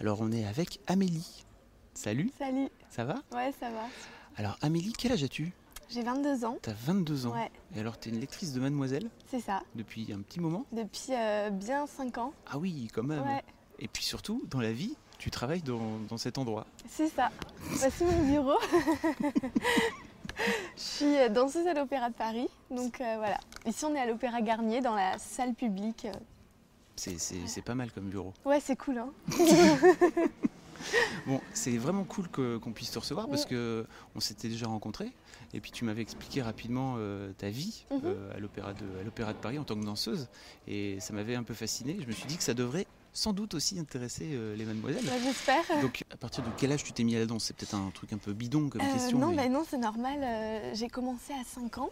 Alors on est avec Amélie. Salut, Salut. ça va? Ouais, ça va. Alors Amélie, quel âge as-tu? J'ai 22 ans. T'as 22 ans. Ouais. Et alors t'es une lectrice de Mademoiselle? C'est ça. depuis un petit moment? Depuis euh, bien 5 ans. Ah oui, quand même. Ouais, Et puis surtout, dans la vie, tu travailles dans, dans cet endroit. c'est ça. Voici mon bureau. Je suis euh, danseuse à l'Opéra de Paris. Donc euh, voilà. Ici, on est à l'Opéra Garnier, dans la salle publique. C'est- pas mal comme bureau. Ouais, c'est cool, hein Bon, c'est vraiment cool qu'on puisse te recevoir parce que on s'était déjà rencontrés et puis tu m'avais expliqué rapidement euh, ta vie Mhm. euh, à l'opéra de de Paris en tant que danseuse et ça m'avait un peu fasciné. Je me suis dit que ça devrait sans doute aussi intéresser euh, les mademoiselles. J'espère. Donc à partir de quel âge tu t'es mis à la danse? C'est peut-être un truc un peu bidon comme question. non, mais- bah non, c'est normal. J'ai commencé à 5 ans.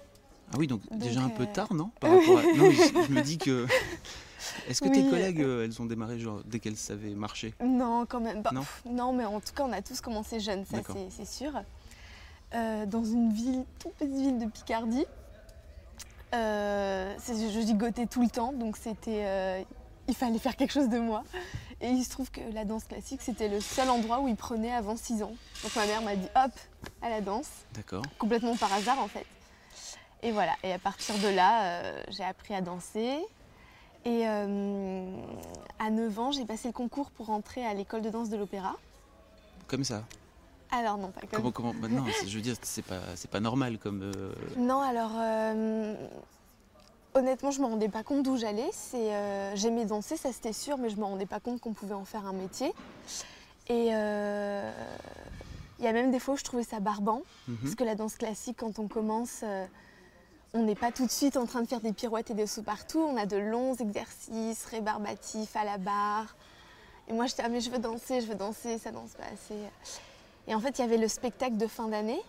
Ah oui, donc, donc, déjà un peu euh, tard, non? Par rapport à- Non, je, je me dis que. Est-ce que tes collègues, euh, elles ont démarré genre dès qu'elles savaient marcher? Non, quand même. Bah, Non? pff, non, mais en tout cas, on a tous commencé jeunes, ça c'est c'est sûr. Euh, dans une ville, toute petite ville de Picardie. Euh, c'est- je gigotais tout le temps, donc c'était, euh, il fallait faire quelque chose de moi. Et il se trouve que la danse classique, c'était le seul endroit où ils prenaient avant 6 ans. Donc ma mère m'a dit hop, à la danse, D'accord. complètement par hasard en fait. Et voilà, et à partir de là, euh, j'ai appris à danser. Et euh, à 9 ans, j'ai passé le concours pour entrer à l'école de danse de l'opéra. Comme ça. Alors non, pas comme Comment, comment bah Non, je veux dire, c'est pas, c'est pas normal comme. euh, Non, alors honnêtement, je me rendais pas compte d'où j'allais. C'est, j'aimais danser, ça c'était sûr, mais je me rendais pas compte qu'on pouvait en faire un métier. Et il y a même des fois où je trouvais ça barbant, mhm. parce que la danse classique, quand on commence, on n'est pas tout de suite en train de faire des pirouettes et des sauts partout. On a de longs exercices rébarbatifs à la barre. Et moi, j'étais ah mais je veux danser, je veux danser, ça danse pas assez. Et en fait, il y avait le spectacle de fin d'année.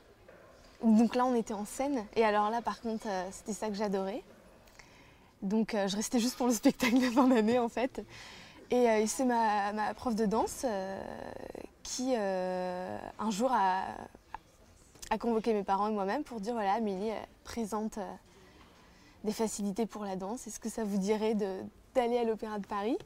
Donc là, on était en scène. Et alors là, par contre, euh, c'était ça que j'adorais. Donc euh, je restais juste pour le spectacle de fin d'année, en fait. Et euh, c'est ma, ma prof de danse qui, un jour, a, a convoqué mes parents et moi-même pour dire voilà, Amélie euh, présente euh, des facilités pour la danse. Est-ce que ça vous dirait d'aller à l'Opéra de Paris?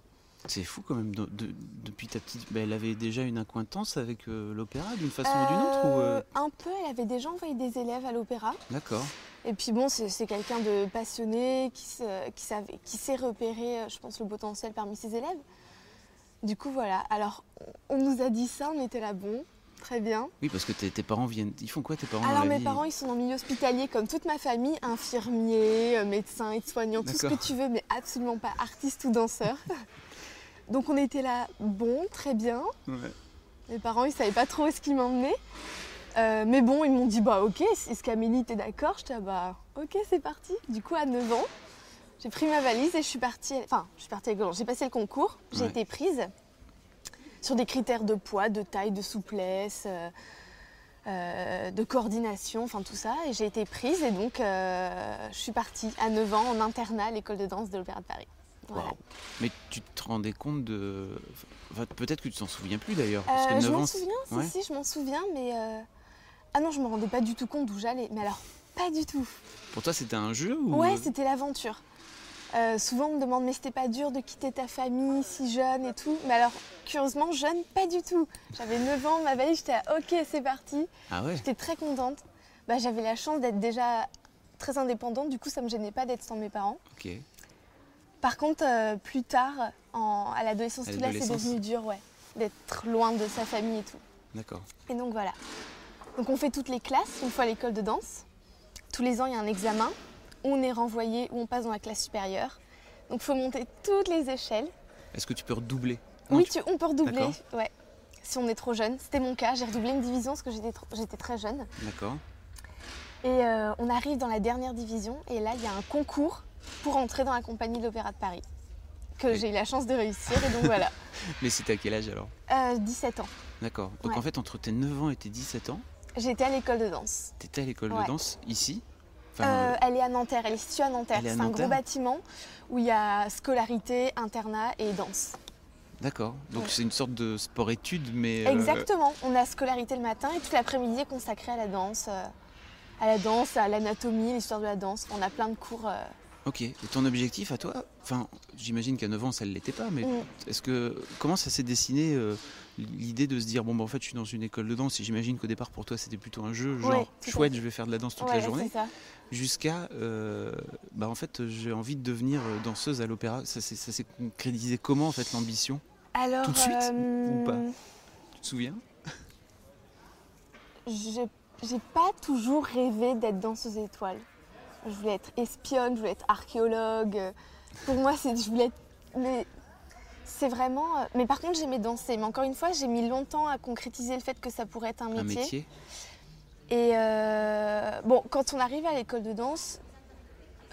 C'est fou quand même. de- de- depuis ta petite. bah, elle avait déjà une acquaintance avec euh, l'opéra d'une façon ou d'une autre ou, euh, Un peu, elle avait déjà envoyé des élèves à l'opéra. D'accord. Et puis bon, c'est quelqu'un de passionné, qui, se- qui, savait, qui sait repérer, je pense, le potentiel parmi ses élèves. Du coup, voilà. Alors, on nous a dit ça, on était là, bon, très bien. Oui, parce que tes, tes parents viennent. Ils font quoi tes parents dans Alors, la mes vie parents, ils sont dans le milieu hospitalier, comme toute ma famille, infirmiers, euh, médecins, aides-soignants, tout ce que tu veux, mais absolument pas artistes ou danseurs. Donc, on était là, bon, très bien. Ouais. Mes parents, ils savaient pas trop où est-ce qu'ils m'emmenaient. Euh, mais bon, ils m'ont dit, bah ok, est-ce qu'Amélie, t'es d'accord J'étais, ah, bah ok, c'est parti. Du coup, à 9 ans, j'ai pris ma valise et je suis partie, enfin, je suis partie avec j'ai passé le concours, j'ai Ouais. été prise sur des critères de poids, de taille, de souplesse, euh, euh, de coordination, enfin tout ça. Et j'ai été prise et donc euh, je suis partie à 9 ans en internat à l'école de danse de l'Opéra de Paris. Voilà. Mais tu te rendais compte de. enfin, Peut-être que tu t'en souviens plus d'ailleurs. parce que je 9 m'en ans, souviens, si, Ouais. si, je m'en souviens, mais. Ah non, je me rendais pas du tout compte d'où j'allais. Mais alors, pas du tout. Pour toi, c'était un jeu ou... Ouais, c'était l'aventure. Euh, souvent, on me demande, mais c'était pas dur de quitter ta famille si jeune et tout. Mais alors, curieusement, jeune, pas du tout. J'avais 9 ans, ma valise, j'étais à, ok, c'est parti. Ah ouais J'étais très contente. Bah, J'avais la chance d'être déjà très indépendante, du coup, ça me gênait pas d'être sans mes parents. Ok. Par contre, euh, plus tard, en- à l'adolescence, tout là, c'est devenu dur, ouais. D'être loin de sa famille et tout. D'accord. Et donc voilà. Donc on fait toutes les classes une fois à l'école de danse. Tous les ans, il y a un examen. On est renvoyé ou on passe dans la classe supérieure. Donc il faut monter toutes les échelles. Est-ce que tu peux redoubler? Non, oui, tu- on peut redoubler. Ouais. Si on est trop jeune. C'était mon cas. J'ai redoublé une division parce que j'étais trop- très jeune. D'accord. Et euh, on arrive dans la dernière division. Et là, il y a un concours pour entrer dans la compagnie de l'Opéra de Paris. que j'ai eu la chance de réussir. Et donc voilà, Mais c'était à quel âge alors? Euh, 17 ans. D'accord. Donc Ouais. en fait, entre tes 9 ans et tes 17 ans, J'étais à l'école de danse. tu étais à l'école Ouais. de danse ici? Euh, elle est à Nanterre, elle est située à Nanterre. C'est un gros bâtiment où il y a scolarité, internat et danse. D'accord. Donc Ouais. c'est une sorte de sport-études, mais. euh, Exactement. On a scolarité le matin et toute l'après-midi est consacrée à la danse, euh, à la danse, à l'anatomie, l'histoire de la danse. On a plein de cours. euh, Ok. Et ton objectif à toi? Enfin, j'imagine qu'à 9 ans, ça ne l'était pas, mais Mm. est-ce que. Comment ça s'est dessiné euh, l'idée de se dire, bon, bah, en fait, je suis dans une école de danse et j'imagine qu'au départ, pour toi, c'était plutôt un jeu, genre, Ouais, chouette, je vais faire de la danse toute ouais, la journée, jusqu'à. euh, bah, en fait, j'ai envie de devenir euh, danseuse à l'opéra. Ça s'est concrétisé comment, en fait, l'ambition? Alors, Tout de suite, euh, ou pas? Tu te souviens? J'ai j'ai pas toujours rêvé d'être danseuse étoile. Je voulais être espionne, je voulais être archéologue. Pour moi, c'est, je voulais être. Mais c'est vraiment. euh, Mais par contre, j'aimais danser. Mais encore une fois, j'ai mis longtemps à concrétiser le fait que ça pourrait être un métier Et euh, bon, quand on arrive à l'école de danse,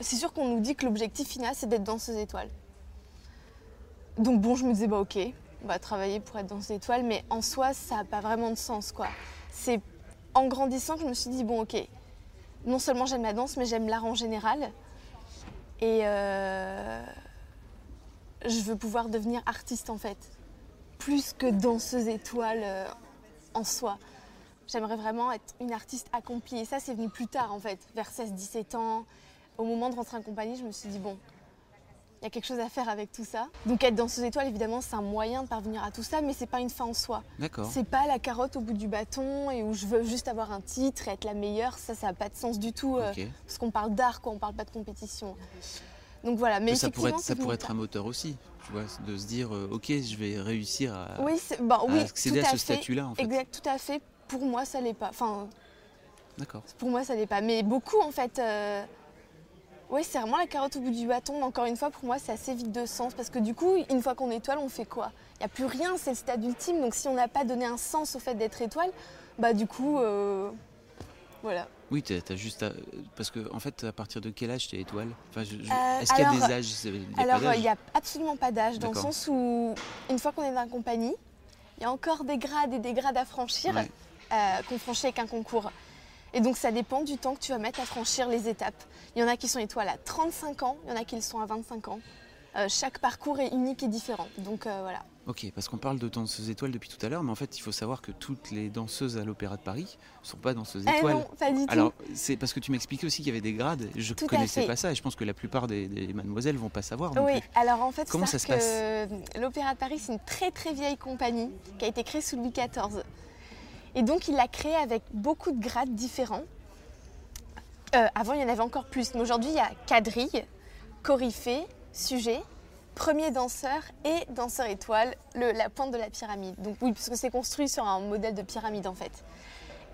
c'est sûr qu'on nous dit que l'objectif final, c'est d'être danseuse étoile. Donc bon, je me disais, bah ok, on va travailler pour être danseuse étoile, mais en soi, ça n'a pas vraiment de sens, quoi. C'est en grandissant que je me suis dit, bon ok, non seulement j'aime la danse, mais j'aime l'art en général. Et euh, je veux pouvoir devenir artiste, en fait. Plus que danseuse étoile euh, en soi. J'aimerais vraiment être une artiste accomplie. Et ça, c'est venu plus tard, en fait, vers 16-17 ans. Au moment de rentrer en compagnie, je me suis dit, bon, il y a quelque chose à faire avec tout ça. Donc être danseuse étoile, évidemment, c'est un moyen de parvenir à tout ça, mais c'est pas une fin en soi. D'accord. C'est pas la carotte au bout du bâton et où je veux juste avoir un titre et être la meilleure. Ça, ça n'a pas de sens du tout. euh, parce qu'on parle d'art, quoi, on parle pas de compétition. Donc voilà, mais ça pourrait être, ça pourrait un moteur aussi, tu vois, de se dire, euh, ok, je vais réussir à. Oui, bah, à oui, accéder à à ce statut-là, en fait. Exact, tout à fait. Pour moi, ça l'est pas. Enfin, D'accord. Pour moi, ça l'est pas. Mais beaucoup, en fait. euh, Oui, c'est vraiment la carotte au bout du bâton. Mais encore une fois, pour moi, c'est assez vide de sens. Parce que du coup, une fois qu'on est étoile, on fait quoi? Il n'y a plus rien, c'est le stade ultime. Donc si on n'a pas donné un sens au fait d'être étoile, bah du coup, euh, voilà. Oui, t'as as juste à... Parce que, en fait, à partir de quel âge t'es étoile? Enfin, je- je- Euh, Est-ce qu'il y a des âges? Il a Alors, il n'y a absolument pas d'âge, dans le sens où, une fois qu'on est dans la compagnie, il y a encore des grades et des grades à franchir, Ouais. euh, qu'on franchit avec un concours. Et donc, ça dépend du temps que tu vas mettre à franchir les étapes. Il y en a qui sont étoiles à 35 ans, il y en a qui le sont à 25 ans. Euh, chaque parcours est unique et différent. Donc, voilà. Ok, parce qu'on parle de danseuses étoiles depuis tout à l'heure, mais en fait, il faut savoir que toutes les danseuses à l'Opéra de Paris ne sont pas danseuses Eh étoiles. non, pas du tout. Alors, c'est parce que tu m'expliquais aussi qu'il y avait des grades. Je à connaissais pas ça et je pense que la plupart des, des mademoiselles vont pas savoir non Oui, plus. alors en fait, Comment ça se que l'Opéra de Paris, c'est une très très vieille compagnie qui a été créée sous Louis XIV. Et donc, il l'a créée avec beaucoup de grades différents. Euh, avant, il y en avait encore plus, mais aujourd'hui, il y a quadrille, coryphée, sujet, premier danseur et danseur étoile, le- la pointe de la pyramide. Donc oui, parce que c'est construit sur un modèle de pyramide en fait.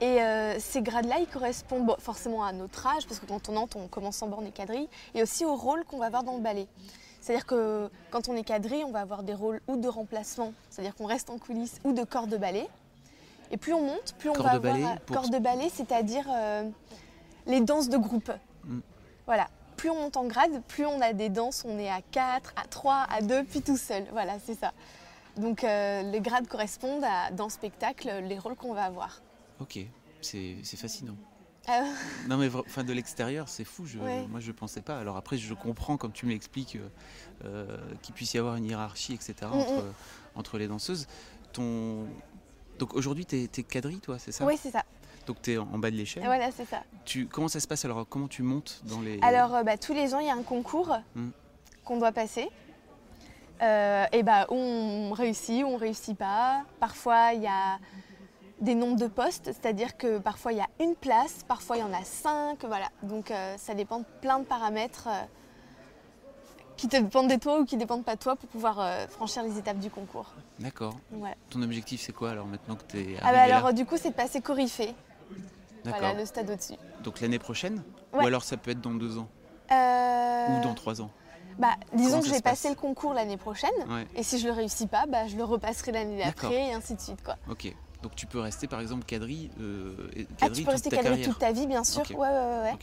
Et euh, ces grades-là, ils correspondent bon, forcément à notre âge, parce que quand on entre, on commence en borne et quadrille, et aussi au rôle qu'on va avoir dans le ballet. C'est-à-dire que quand on est quadrille, on va avoir des rôles ou de remplacement, c'est-à-dire qu'on reste en coulisses, ou de corps de ballet. Et plus on monte, plus on Corps va avoir ballet corps de ballet, c'est-à-dire euh, les danses de groupe. Mm. Voilà. Plus on monte en grade, plus on a des danses, on est à 4, à 3, à 2, puis tout seul. Voilà, c'est ça. Donc euh, les grades correspondent à, dans le spectacle, les rôles qu'on va avoir. Ok, c'est fascinant. Euh, Non mais enfin de l'extérieur c'est fou, je, Ouais. moi je pensais pas. Alors après je comprends quand tu me l'expliques euh, euh, qu'il puisse y avoir une hiérarchie etc Mm, entre, entre les danseuses. Ton... Donc aujourd'hui t'es es quadrille toi c'est ça? Oui, c'est ça. Donc t'es en, en bas de l'échelle. Voilà, c'est ça. Tu, comment ça se passe alors? Comment tu montes dans les... Alors, euh, bah, tous les ans, il y a un concours Mm. qu'on doit passer. Euh, et bah, on réussit ou on réussit pas. Parfois, il y a des nombres de postes, c'est-à-dire que parfois il y a une place, parfois il y en a cinq, voilà. Donc euh, ça dépend de plein de paramètres euh, qui te dépendent de toi ou qui dépendent pas de toi pour pouvoir euh, franchir les étapes du concours. D'accord. Ton objectif c'est quoi alors maintenant que t'es Ah bah alors là? du coup c'est de passer D'accord. Voilà le stade au-dessus. Donc l'année prochaine Ouais. Ou alors ça peut être dans deux ans Euh, Ou dans trois ans Bah, disons Comment que passe passer le concours l'année prochaine. Ouais. Et si je le réussis pas, bah, je le repasserai l'année d'après et ainsi de suite. Quoi. Ok. Donc tu peux rester par exemple quadrille, euh, Ah, quadrille tu peux toute rester carrière. toute ta vie, bien sûr. Ok. Ouais, ouais.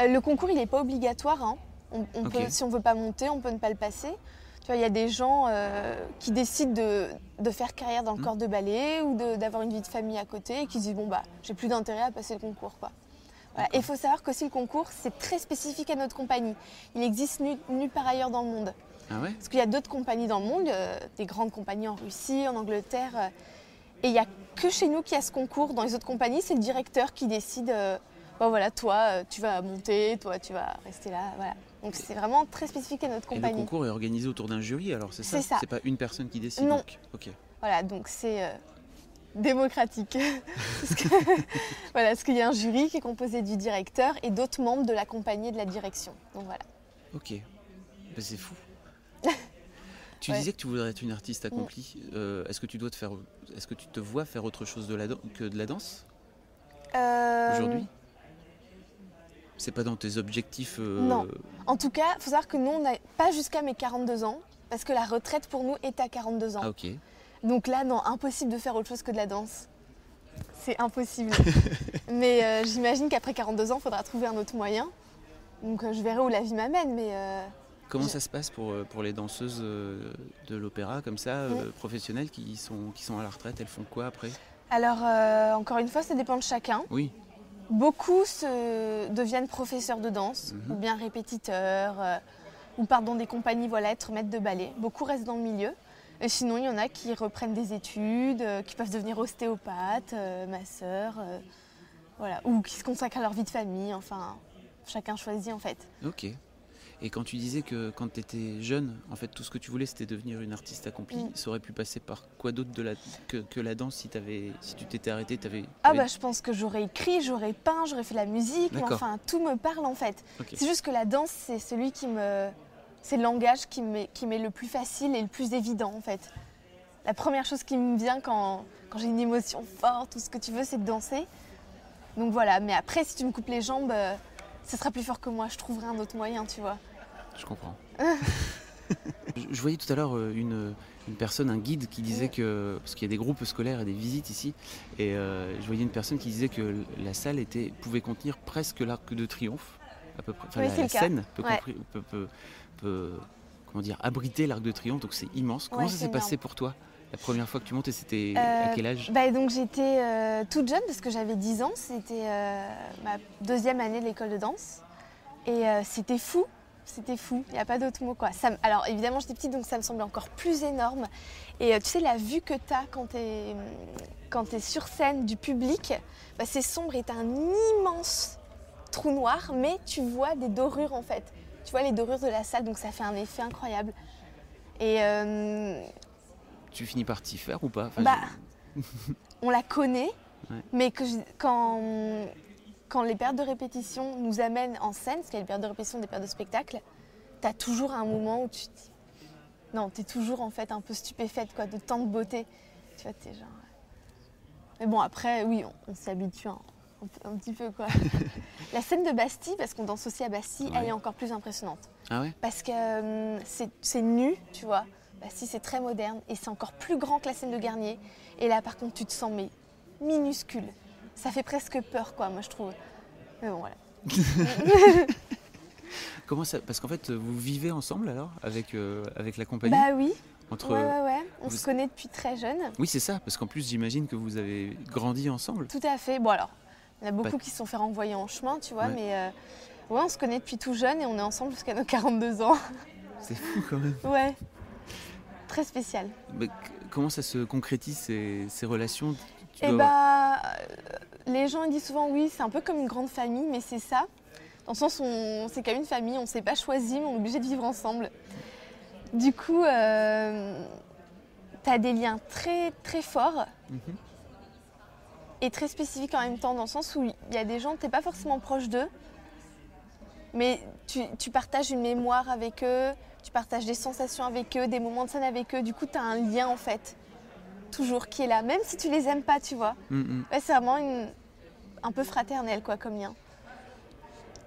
Euh, le concours, il n'est pas obligatoire. hein. On, on peut, si on veut pas monter, on peut ne pas le passer. Tu vois, il y a des gens euh, qui décident de, de faire carrière dans le Mhm. corps de ballet ou d'avoir une vie de famille à côté et qui se disent bon bah j'ai plus d'intérêt à passer le concours quoi. Voilà. Et il faut savoir qu'aussi le concours c'est très spécifique à notre compagnie. Il existe nu- nulle part ailleurs dans le monde. Ah ouais? Parce qu'il y a d'autres compagnies dans le monde, euh, des grandes compagnies en Russie, en Angleterre. euh, et il n'y a que chez nous qu'il y a ce concours. Dans les autres compagnies, c'est le directeur qui décide. Bon, voilà, toi, euh, tu vas monter, toi, tu vas rester là. Voilà. Donc c'est vraiment très spécifique à notre Et le compagnie. concours est organisé autour d'un jury, alors c'est ça? C'est ça. C'est pas une personne qui décide Non. donc. Ok. Voilà, donc c'est euh, démocratique. parce que, voilà, parce qu'il y a un jury qui est composé du directeur et d'autres membres de la compagnie et de la direction. Donc voilà. Ok. Ben, c'est fou. tu Ouais. Mm. disais que tu voudrais être une artiste accomplie. Euh, est-ce que tu dois te faire, est-ce que tu te vois faire autre chose de la dan- que de la danse? Euh, aujourd'hui? C'est pas dans tes objectifs. euh, Non. En tout cas, il faut savoir que nous, on n'a pas jusqu'à mes 42 ans, parce que la retraite pour nous est à 42 ans. Ah ok. Donc là, non, impossible de faire autre chose que de la danse. C'est impossible. mais euh, j'imagine qu'après 42 ans, il faudra trouver un autre moyen. Donc euh, je verrai où la vie m'amène, mais euh, Comment Je- ça se passe pour, pour les danseuses de l'opéra comme ça, professionnelles qui sont, qui sont à la retraite Elles font quoi après? Alors encore une fois, ça dépend de chacun. Oui. Beaucoup se deviennent professeurs de danse, Mhm. ou bien répétiteurs, euh, ou partent dans des compagnies, voilà, être maître de ballet. Beaucoup restent dans le milieu. Et sinon, il y en a qui reprennent des études, euh, qui peuvent devenir ostéopathes, euh, masseurs, euh, voilà, ou qui se consacrent à leur vie de famille. Enfin, chacun choisit en fait. Ok. Et quand tu disais que quand tu étais jeune, en fait, tout ce que tu voulais, c'était devenir une artiste accomplie, Mm. ça aurait pu passer par quoi d'autre de la, que, que la danse si, t'avais- si tu t'étais arrêté t'avais, Ah bah je pense que j'aurais écrit, j'aurais peint, j'aurais fait de la musique, mais enfin tout me parle en fait. Ok. C'est juste que la danse c'est celui qui me, c'est le langage qui m'est le plus facile et le plus évident en fait. La première chose qui me vient quand, quand j'ai une émotion forte, tout ce que tu veux, c'est de danser. Donc voilà, mais après si tu me coupes les jambes, euh, ce sera plus fort que moi, je trouverai un autre moyen, tu vois. Je comprends. je, je voyais tout à l'heure euh, une, une personne, un guide qui disait que. Parce qu'il y a des groupes scolaires et des visites ici. Et euh, je voyais une personne qui disait que la salle était, pouvait contenir presque l'arc de triomphe. À peu près. Enfin, Oui, la, scène peut, Ouais. compri- peut- peut- peut, comment dire, abriter l'arc de triomphe. Donc c'est immense. Comment Ouais, ça s'est passé pour toi La première fois que tu montais, c'était Euh, à quel âge? Bah, donc j'étais euh, toute jeune parce que j'avais 10 ans, c'était euh, ma deuxième année de l'école de danse. Et euh, c'était fou, c'était fou, il n'y a pas d'autre mot quoi. Ça alors évidemment j'étais petite donc ça me semblait encore plus énorme. Et euh, tu sais la vue que tu as quand tu es, quand es sur scène du public, bah, c'est sombre et tu un immense trou noir mais tu vois des dorures en fait. Tu vois les dorures de la salle donc ça fait un effet incroyable. Et euh, Tu finis par t'y faire ou pas? Enfin, Bah, je- on la connaît, Ouais. mais que je- quand, quand les périodes de répétition nous amènent en scène, parce qu'il y a les périodes de répétition, des périodes de spectacle, tu as toujours un moment où tu te dis. Non, tu es toujours en fait un peu stupéfaite quoi, de tant de beauté. Tu vois, t'es genre. Mais bon, après, oui, on, on s'y habitue un, petit peu quoi. la scène de Bastille, parce qu'on danse aussi à Bastille, Ouais. elle est encore plus impressionnante Ah ouais? Parce que euh, c'est- c'est nu, tu vois. Bastille, c'est très moderne et c'est encore plus grand que la scène de Garnier. Et là, par contre, tu te sens mais minuscule. Ça fait presque peur, quoi, moi, je trouve. Mais bon, voilà. Comment ça Parce qu'en fait, vous vivez ensemble alors avec, euh, avec la compagnie Bah oui, entre... ouais, ouais, ouais. On vous- se connaît depuis très jeune. Oui, c'est ça, parce qu'en plus, j'imagine que vous avez grandi ensemble. Tout à fait. Bon, alors, il y en a beaucoup qui se sont fait renvoyer en chemin, tu vois, Ouais. mais euh, ouais, on se connaît depuis tout jeune et on est ensemble jusqu'à nos 42 ans. C'est fou quand même. ouais. Très spécial. Mais comment ça se concrétise ces, ces relations? Tu Eh bah, euh, les gens ils disent souvent oui, c'est un peu comme une grande famille, mais c'est ça. Dans le sens où c'est comme une famille, on ne s'est pas choisi, mais on est obligé de vivre ensemble. Du coup, euh, tu as des liens très très forts Mhm. et très spécifiques en même temps, dans le sens où il y a des gens, tu n'es pas forcément proche d'eux, mais tu, tu partages une mémoire avec eux, tu partages des sensations avec eux, des moments de scène avec eux. Du coup, tu as un lien en fait, toujours qui est là, même si tu les aimes pas, tu vois. Mm, mm. Ouais, c'est vraiment une- un peu fraternel quoi comme lien.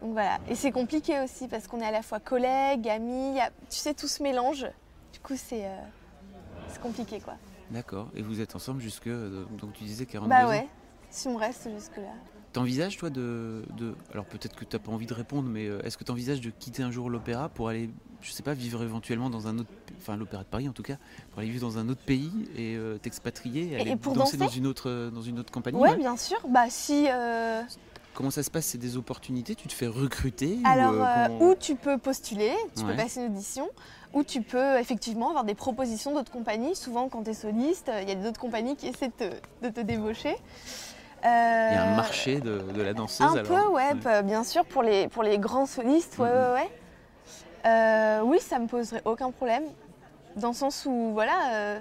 Donc voilà. Et c'est compliqué aussi parce qu'on est à la fois collègues, amis, a- tu sais, tout se mélange. Du coup, c'est euh, c'est compliqué quoi. D'accord. Et vous êtes ensemble jusque. euh, Donc tu disais 42 Bah ans. ouais, si on reste jusque-là. T'envisages toi de, de- Alors peut-être que t'as pas envie de répondre, mais euh, est-ce que t'envisages de quitter un jour l'opéra pour aller je sais pas, vivre éventuellement dans un autre, enfin l'Opéra de Paris en tout cas, pour aller vivre dans un autre pays et euh, t'expatrier, Et- aller et pour danser, dans danser une autre, dans une autre compagnie. Ouais, ouais. bien sûr. Bah si. euh, Comment ça se passe? C'est des opportunités? Tu te fais recruter ou, Alors, euh, euh, comment- où tu peux postuler, tu Ouais. peux passer une audition, ou tu peux effectivement avoir des propositions d'autres compagnies. Souvent, quand tu es soliste, il y a d'autres compagnies qui essaient de te, de te débaucher. Il y a un Euh, marché de, de la danseuse Un alors peu, ouais, p- bien sûr, pour les, pour les grands solistes, ouais, ouais, ouais. Euh, oui, ça me poserait aucun problème. Dans le sens où, voilà, euh,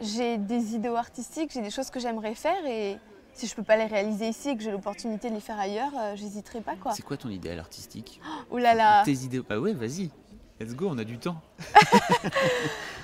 j'ai des idéaux artistiques, j'ai des choses que j'aimerais faire et si je peux pas les réaliser ici et que j'ai l'opportunité de les faire ailleurs, euh, j'hésiterai pas, quoi. C'est quoi ton idéal artistique? Ouh là là Tes idées Bah ouais, vas-y. Let's go, on a du temps.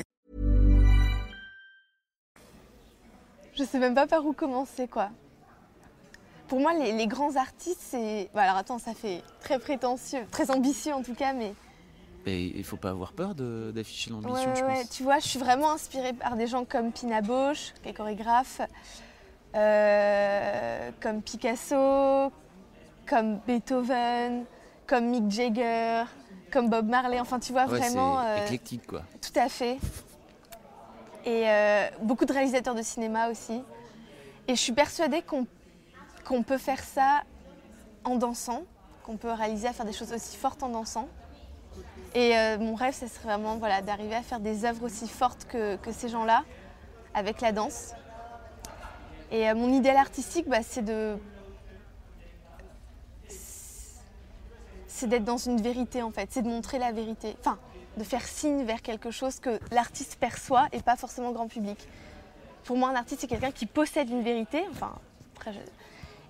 Je sais même pas par où commencer, quoi. Pour moi, les, les grands artistes, c'est. Bah, alors attends, ça fait très prétentieux, très ambitieux en tout cas, mais. Mais il faut pas avoir peur d'afficher l'ambition, Ouais, je ouais, pense. tu vois, je suis vraiment inspirée par des gens comme Pina Bausch, qui est chorégraphe, euh, comme Picasso, comme Beethoven, comme Mick Jagger, comme Bob Marley. Enfin, tu vois, Ouais, vraiment. c'est euh, éclectique quoi. Tout à fait. Et euh, beaucoup de réalisateurs de cinéma aussi. Et je suis persuadée qu'on peut faire ça en dansant, qu'on peut réaliser à faire des choses aussi fortes en dansant. Et euh, mon rêve, ce serait vraiment d'arriver à faire des œuvres aussi fortes que, que ces gens-là avec la danse. Et euh, mon idéal artistique, bah, c'est de. C'est d'être dans une vérité en fait, c'est de montrer la vérité. Enfin, de faire signe vers quelque chose que l'artiste perçoit et pas forcément grand public. Pour moi, un artiste, c'est quelqu'un qui possède une vérité. Enfin, après, je-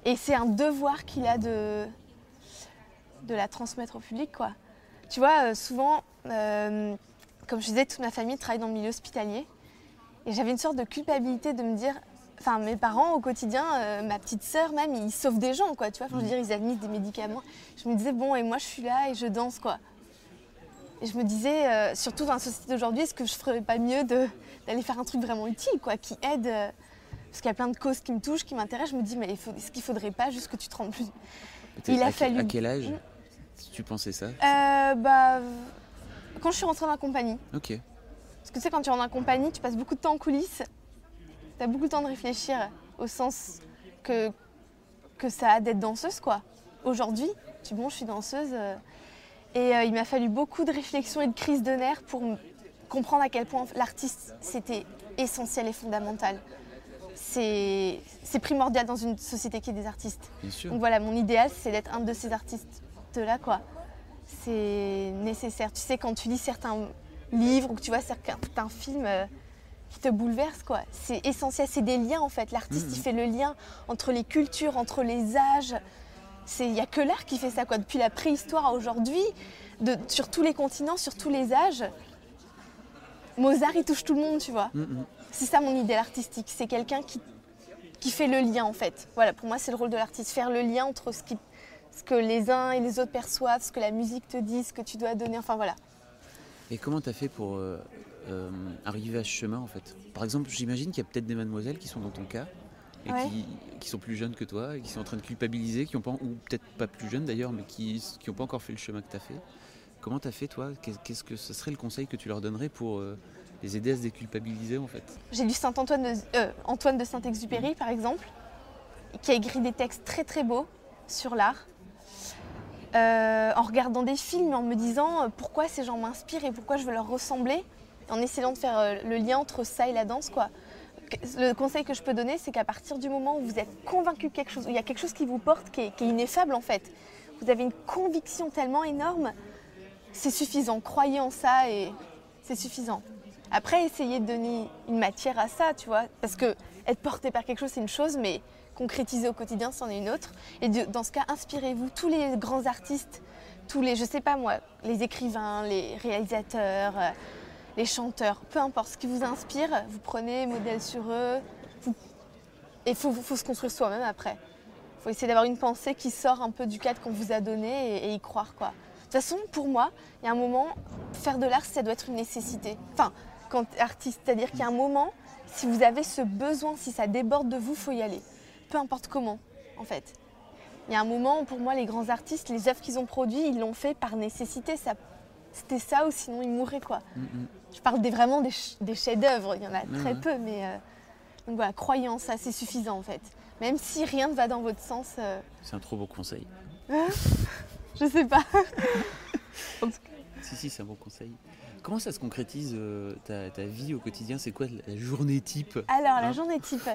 Et c'est un devoir qu'il a de... de la transmettre au public, quoi. Tu vois, euh, souvent, euh, comme je disais, toute ma famille travaille dans le milieu hospitalier. Et j'avais une sorte de culpabilité de me dire, enfin, mes parents au quotidien, euh, ma petite sœur même, ils sauvent des gens, quoi. Tu vois, Enfin, je veux dire, ils administrent des médicaments. Je me disais, bon, et moi, je suis là et je danse, quoi. Et je me disais, euh, surtout dans la société d'aujourd'hui, est-ce que je ferais pas mieux d'aller faire un truc vraiment utile, quoi, qui aide euh, Parce qu'il y a plein de causes qui me touchent, qui m'intéressent. Je me dis, mais est-ce qu'il faudrait pas juste que tu te rendes plus Il a à, fallu- à quel âge Mm. tu pensais ça Euh, Bah, quand je suis rentrée dans la compagnie. Ok. Parce que tu sais, quand tu rentres en compagnie, tu passes beaucoup de temps en coulisses. Tu as beaucoup de temps de réfléchir au sens que, que ça a d'être danseuse, quoi. Aujourd'hui, tu dis, bon, je suis danseuse. Et euh, il m'a fallu beaucoup de réflexion et de crise de nerfs pour comprendre à quel point l'artiste, c'était essentiel et fondamental. C'est primordial dans une société qui est des artistes. Bien sûr. Donc voilà, mon idéal, c'est d'être un de ces artistes-là, quoi. C'est nécessaire. Tu sais, quand tu lis certains livres ou que tu vois certains films euh, qui te bouleversent, quoi, c'est essentiel. C'est des liens, en fait. L'artiste, Mhm. il fait le lien entre les cultures, entre les âges. Il n'y a que l'art qui fait ça, quoi. Depuis la préhistoire à aujourd'hui, sur tous les continents, sur tous les âges. Mozart, il touche tout le monde, tu vois. Mm, mm. C'est ça mon idéal artistique. C'est quelqu'un qui, qui fait le lien en fait. Voilà, pour moi c'est le rôle de l'artiste, faire le lien entre ce, qui, ce que les uns et les autres perçoivent, ce que la musique te dit, ce que tu dois donner. Enfin voilà. Et comment tu as fait pour euh, euh, arriver à ce chemin en fait? Par exemple, j'imagine qu'il y a peut-être des mademoiselles qui sont dans ton cas et Ouais. qui, qui sont plus jeunes que toi et qui sont en train de culpabiliser, qui ont pas, ou peut-être pas plus jeunes d'ailleurs, mais qui n'ont pas encore fait le chemin que tu as fait. Comment tu as fait toi? Qu'est- Qu'est-ce que ce serait le conseil que tu leur donnerais pour euh, les aider à se déculpabiliser en fait? J'ai lu Saint Antoine de, euh, Antoine de Saint-Exupéry par exemple, qui a écrit des textes très très beaux sur l'art. Euh, en regardant des films, en me disant pourquoi ces gens m'inspirent et pourquoi je veux leur ressembler, en essayant de faire le lien entre ça et la danse. Quoi. Le conseil que je peux donner, c'est qu'à partir du moment où vous êtes convaincu de quelque chose, où il y a quelque chose qui vous porte, qui est, ineffable en fait, vous avez une conviction tellement énorme, c'est suffisant. Croyez en ça et c'est suffisant. Après, essayez de donner une matière à ça, tu vois, parce que être porté par quelque chose, c'est une chose, mais concrétiser au quotidien, c'en est une autre. Et dans ce cas, inspirez-vous. Tous les grands artistes, tous les, je sais pas moi, les écrivains, les réalisateurs, euh, les chanteurs, peu importe ce qui vous inspire, vous prenez modèle sur eux. Et il faut, se construire soi-même après. Il faut essayer d'avoir une pensée qui sort un peu du cadre qu'on vous a donné et, et y croire. quoi. De toute façon, pour moi, il y a un moment, faire de l'art, ça doit être une nécessité. Enfin, quand artiste, c'est-à-dire qu'il y a un moment, si vous avez ce besoin, si ça déborde de vous, faut y aller. Peu importe comment, en fait. Il y a un moment, pour moi, les grands artistes, les œuvres qu'ils ont produites, ils l'ont fait par nécessité. Ça, c'était ça ou sinon ils mourraient, quoi. Mm, mm. Je parle des, vraiment des, ch- des chefs-d'œuvre, il y en a très ouais. peu, mais euh, donc voilà, croyez en ça, c'est suffisant en fait. Même si rien ne va dans votre sens, euh, C'est un trop beau conseil. je sais pas. Si, si, c'est un bon conseil. Comment ça se concrétise euh, ta, ta vie au quotidien? C'est quoi la journée type? Alors, Hein? la journée type,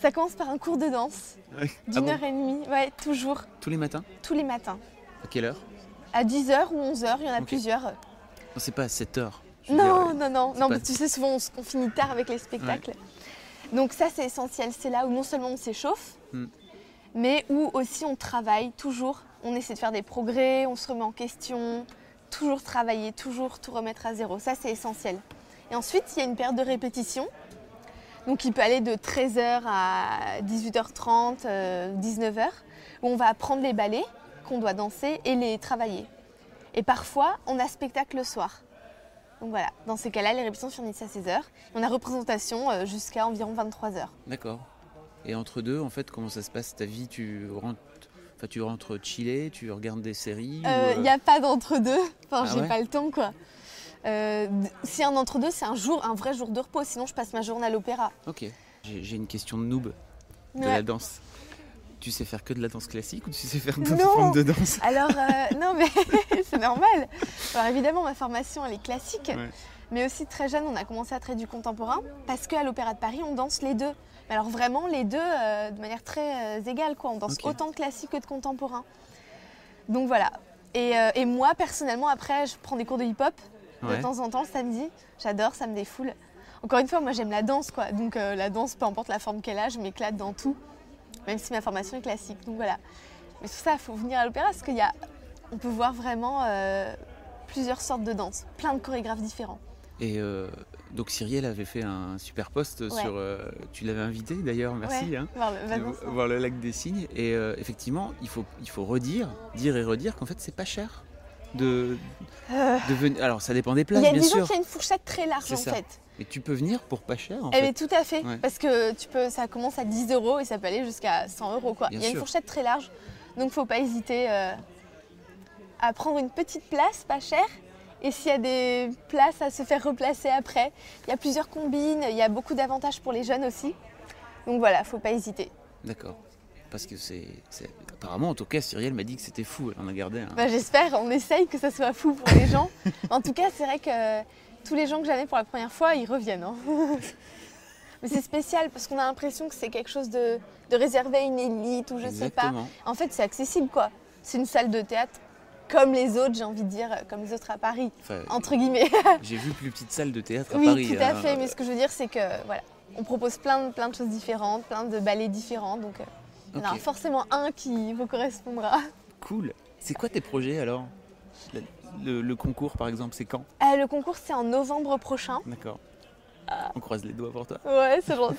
ça commence par un cours de danse Ouais. Ah d'une bon? heure et demie, ouais, toujours, Tous les matins? Tous les matins. À quelle heure? À 10h ou 11h, il y en a Ok. plusieurs. Non, c'est pas à 7 veux Non, non, non, non, pas- tu sais, souvent on, finit tard avec les spectacles. Donc ça, c'est essentiel. C'est là où non seulement on s'échauffe, Hmm. mais où aussi on travaille toujours. On essaie de faire des progrès, on se remet en question, toujours travailler, toujours tout remettre à zéro. Ça, c'est essentiel. Et ensuite, il y a une période de répétition. Donc il peut aller de 13h à 18h30, euh, 19h, où on va apprendre les ballets qu'on doit danser et les travailler. Et parfois, on a spectacle le soir. Donc voilà, dans ces cas-là, les répétitions finissent à 16h. On a représentation euh, jusqu'à environ 23h. D'accord. Et entre deux, en fait, comment ça se passe? Ta vie Tu rentres, enfin, tu rentres chiller, tu regardes des séries Il euh, n'y a pas d'entre-deux. Enfin, Ah j'ai ouais? pas le temps, quoi. Euh, si un entre-deux, c'est un jour, un vrai jour de repos. Sinon, je passe ma journée à l'opéra. Ok. J'ai j'ai une question de noob de Ouais. la danse. Tu sais faire que de la danse classique ou tu sais faire d'autres formes de danse? Alors, euh, non, mais c'est normal. Alors, évidemment, ma formation, elle est classique. Ouais. Mais aussi, très jeune, on a commencé à traiter du contemporain. Parce qu'à l'Opéra de Paris, on danse les deux. Mais alors, vraiment, les deux euh, de manière très euh, égale, quoi. On danse autant de classique que de contemporain. Donc, voilà. Et, et moi, personnellement, après, je prends des cours de hip-hop de temps en temps le samedi. J'adore, ça me défoule. Encore une fois, moi, j'aime la danse, quoi. Donc, la danse, peu importe la forme qu'elle a, je m'éclate dans tout. Même si ma formation est classique. Donc, voilà. Mais tout ça, il faut venir à l'opéra parce qu'il y a, on peut voir vraiment euh, plusieurs sortes de danse, plein de chorégraphes différents. Et euh, donc Cyrielle avait fait un super post Ouais. sur. euh, tu l'avais invité d'ailleurs, merci. Ouais, hein, voir le- voir le lac des cygnes. Et effectivement, il faut, il faut redire, dire et redire qu'en fait, c'est pas cher. De, Euh, de venir. Alors, ça dépend des Il places, y a bien des gens qui a une fourchette très large en ça. fait. Mais tu peux venir pour pas cher, en Eh fait. bien, tout à fait, Ouais. parce que tu peux, ça commence à 10 euros et ça peut aller jusqu'à 100 euros. Quoi. Bien Il y a une fourchette très large, donc faut pas hésiter euh, à prendre une petite place, pas chère. Et s'il y a des places à se faire replacer après, il y a plusieurs combines, il y a beaucoup d'avantages pour les jeunes aussi. Donc voilà, faut pas hésiter. D'accord. Parce que c'est. Apparemment, en tout cas, Cyrielle m'a dit que c'était fou. Elle en a gardé un. Bah, J'espère, on essaye que ça soit fou pour les gens. en tout cas, c'est vrai que tous les gens que j'avais pour la première fois, ils reviennent. hein. Mais c'est spécial parce qu'on a l'impression que c'est quelque chose de, de réservé à une élite ou je sais pas. En fait, c'est accessible quoi. C'est une salle de théâtre comme les autres, j'ai envie de dire, comme les autres à Paris, Enfin, entre guillemets. J'ai vu plus petite salle de théâtre à oui, Paris. tout à hein. fait. Mais ce que je veux dire, c'est que voilà, on propose plein de, plein de choses différentes, plein de ballets différents. Donc, euh, il y en Ok. forcément un qui vous correspondra. Cool. C'est quoi tes projets alors? Le, le- le concours, par exemple, c'est quand? Euh, le concours, c'est en novembre prochain. D'accord. Ah. On croise les doigts pour toi. Ouais, c'est gentil.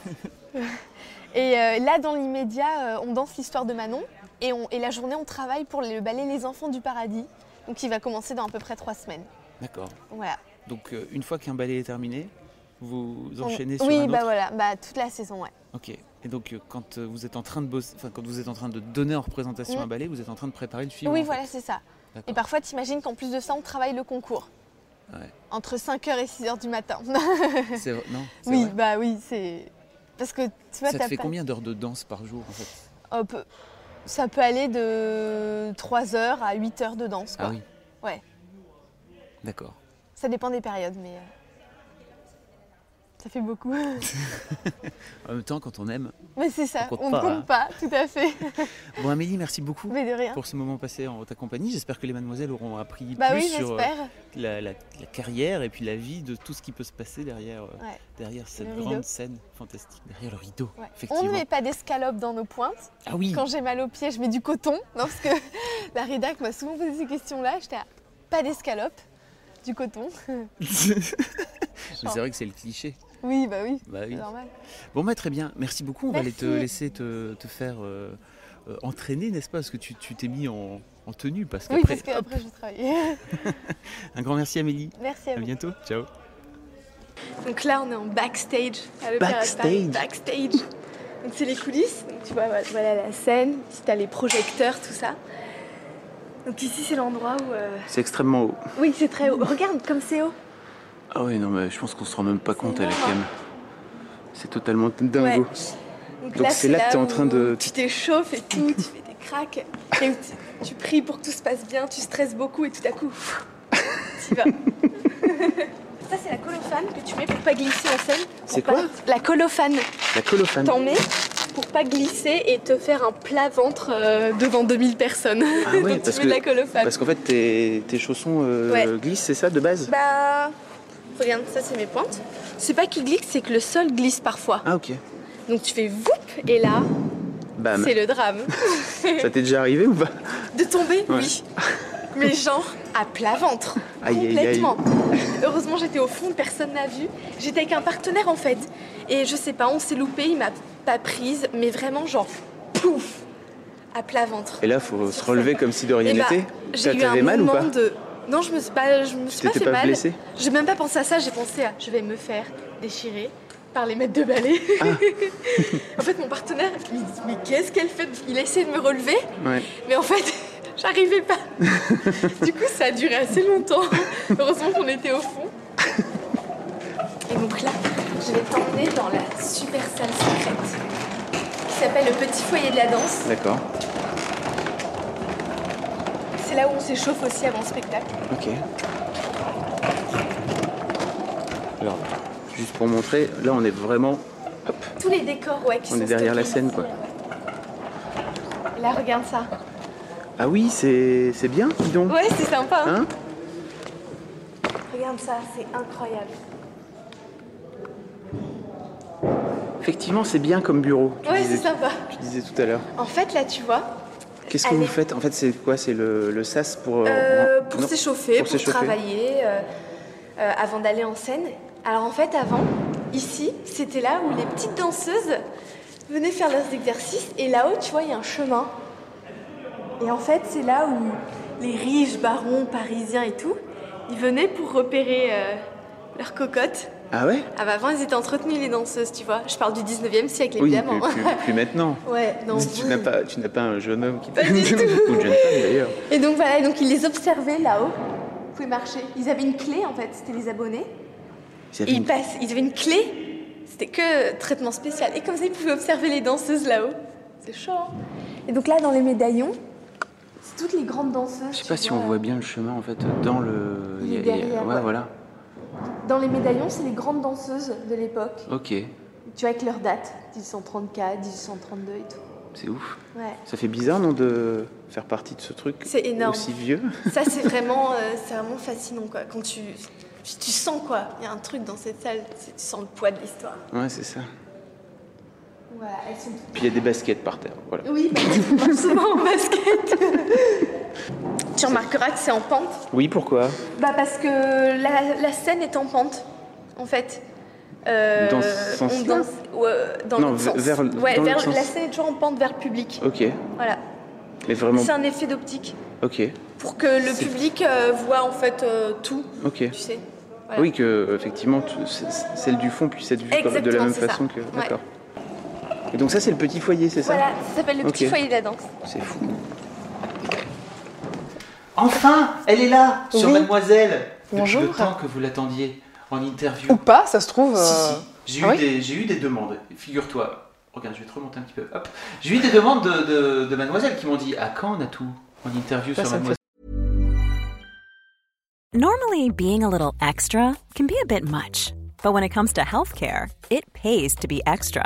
et euh, là, dans l'immédiat, euh, on danse l'histoire de Manon. Et, on- et la journée, on travaille pour le ballet Les Enfants du Paradis. Donc, il va commencer dans à peu près trois semaines. D'accord. Donc, Voilà. Donc, euh, une fois qu'un ballet est terminé, vous On- enchaînez sur Oui, un bah autre? voilà, bah, toute la saison, ouais. Ok. Et donc, euh, quand euh, vous êtes en train de bosser, enfin, quand vous êtes en train de donner en représentation Mm. un ballet, vous êtes en train de préparer le suivant. oui, voilà, c'est ça. Et parfois, t'imagines qu'en plus de ça, on travaille le concours. Ouais. Entre 5h et 6h du matin. C'est vrai- Non. oui, vrai bah oui, c'est. Parce que tu vois, Ça te fait pas- combien d'heures de danse par jour en fait? Hop, Ça peut aller de 3h à 8h de danse, quoi. Ah oui. Ouais. D'accord. Ça dépend des périodes, mais. Ça fait beaucoup. En même temps, quand on aime. Mais c'est ça, On compte ne pas, hein. compte pas, tout à fait. Bon, Amélie, merci beaucoup Mais de rien. pour ce moment passé en ta compagnie. J'espère que les mademoiselles auront appris Bah plus oui, sur euh, la, la- la carrière et puis la vie de tout ce qui peut se passer derrière, euh, Ouais. derrière cette grande scène fantastique, derrière le rideau. Ouais. On ne met pas d'escalope dans nos pointes. Ah oui, Quand j'ai mal aux pieds, je mets du coton. Non, parce que la rédac m'a souvent posé ces questions-là. J'étais à pas d'escalope, du coton. C'est vrai que c'est le cliché. Oui, bah oui, Bah c'est oui. normal. Bon, bah, très bien. Merci beaucoup. On va aller te laisser te, te faire euh, euh, entraîner, n'est-ce pas? Parce que tu tu t'es mis en, en tenue. Parce Oui, qu'après, parce qu'après, je vais travailler. un grand merci, Amélie. Merci à À vous. bientôt. Ciao. Donc là, on est en backstage à l'Opéra. Backstage. Backstage. Donc c'est les coulisses. Donc tu vois, voilà, la scène. Ici, t'as les projecteurs, tout ça. Donc ici, c'est l'endroit où. euh, C'est extrêmement haut. Oui, c'est très haut. Regarde comme c'est haut. Ah oui, non, mais je pense qu'on se rend même pas compte à la énorme. cam. C'est totalement Ouais. dingo. Donc c'est là que t'es en où train de- Tu t'échauffes et tout, tu fais des cracks. Et tu, tu pries pour que tout se passe bien, tu stresses beaucoup et tout à coup, tu vas. Ça, c'est la colophane que tu mets pour pas glisser en scène. C'est pas- quoi La colophane. La colophane. T'en mets pour pas glisser et te faire un plat ventre euh, devant 2000 personnes. Ah ouais, Donc parce tu mets de la que- colophane. Parce qu'en fait, tes, tes chaussons euh, Ouais. glissent, c'est ça, de base? Bah, regarde, ça c'est mes pointes. C'est pas qu'il glisse, c'est que le sol glisse parfois. Ah ok. Donc tu fais voup et là, Bam. c'est le drame. Ça t'est déjà arrivé ou pas? De tomber, Ouais. oui. Mais genre à plat ventre. Aïe, aïe, aïe. complètement. Heureusement, j'étais au fond, personne n'a vu. J'étais avec un partenaire en fait. Et je sais pas, on s'est loupé, il m'a pas prise, mais vraiment genre pouf à plat ventre. Et là, faut se relever comme si de rien Et bah, n'était. j'ai eu T'avais un mal ou moment pas? de. Non, je me suis pas, je me suis Tu pas fait pas mal. J'ai même pas pensé à ça. J'ai pensé à je vais me faire déchirer par les maîtres de ballet. Ah. en fait, mon partenaire, il dit mais qu'est-ce qu'elle fait? Il a essayé de me relever, Ouais. mais en fait, j'arrivais pas. du coup, ça a duré assez longtemps. Heureusement qu'on était au fond. Et donc là, je vais t'emmener dans la super salle secrète qui s'appelle le petit foyer de la danse. D'accord. C'est là où on s'échauffe aussi avant le spectacle. Ok. Alors, juste pour montrer, là, on est vraiment. Hop. Tous les décors, ouais, qui On sont est derrière la scène, quoi. Là, regarde ça. Ah oui, c'est bien, dis donc. Ouais, c'est sympa. hein. Hein regarde ça, c'est incroyable. Effectivement, c'est bien comme bureau. Tu Ouais, c'est sympa. Tu disais tout à l'heure. En fait, là, tu vois, Qu'est-ce que vous faites En fait, c'est quoi C'est le, le sas pour. euh, euh, pour s'échauffer, pour travailler, euh, euh, avant d'aller en scène. Alors en fait, avant, ici, c'était là où les petites danseuses venaient faire leurs exercices. Et là-haut, tu vois, il y a un chemin. Et en fait, c'est là où les riches barons parisiens et tout, ils venaient pour repérer leurs cocottes. Ah ouais? Ah bah avant, ils étaient entretenus, les danseuses, tu vois. Je parle du 19e siècle, Oui, évidemment. plus, plus- plus maintenant. Ouais, non. tu n'as pas, tu n'as pas un jeune homme qui Pas du tout. ou une jeune femme d'ailleurs. Et donc voilà, donc ils les observaient là-haut. Vous pouvez marcher. Ils avaient une clé en fait, c'était les abonnés. Ils avaient Et ils une- passent, ils avaient une clé. C'était que traitement spécial. Et comme ça, ils pouvaient observer les danseuses là-haut. C'est chaud. hein et donc là, dans les médaillons, c'est toutes les grandes danseuses. Je sais pas si on voit bien le chemin en fait dans le. Il est a- ouais. voilà. Dans les médaillons, c'est les grandes danseuses de l'époque. Ok, Tu vois, avec leur date, 1834, 1832 et tout. c'est ouf. Ouais. Ça fait bizarre non de faire partie de ce truc C'est énorme. aussi vieux. Ça, c'est vraiment, euh, c'est vraiment fascinant, quoi. Quand tu, tu, sens, quoi, il y a un truc dans cette salle, tu sens le poids de l'histoire. Ouais, c'est ça. Elles sont Puis il y a des baskets par terre. Voilà. Oui, bah, souvent en basket. tu remarqueras que c'est en pente. Oui, pourquoi? Bah parce que la, la scène est en pente, en fait. Euh, Dans ce on sens-là danse ouais, dans Non, sens. vers- ouais, dans vers- sens. la scène est toujours en pente vers le public. Ok, Voilà. mais vraiment. C'est un effet d'optique Ok, pour que le public euh, voit en fait euh, tout, ok. tu sais. Voilà. Oui, que effectivement, celle du fond puisse être vue de la même ça. façon que. Ouais. Et donc ça, c'est le petit foyer, c'est ça Voilà, ça s'appelle le petit foyer de la danse. C'est fou. Enfin, elle est là, sur. Mademoiselle. Bonjour. Depuis le temps que vous l'attendiez en interview. Ou pas, ça se trouve. Si, euh, si. J'ai ah eu, oui des- j'ai eu des demandes. Figure-toi. Regarde, je vais te remonter un petit peu. J'ai eu des demandes de, de, de Mademoiselle qui m'ont dit À quand on a tout en interview Ça, sur ça Mademoiselle? Normally, being a little extra can be a bit much, But when it comes to healthcare, it pays to be extra.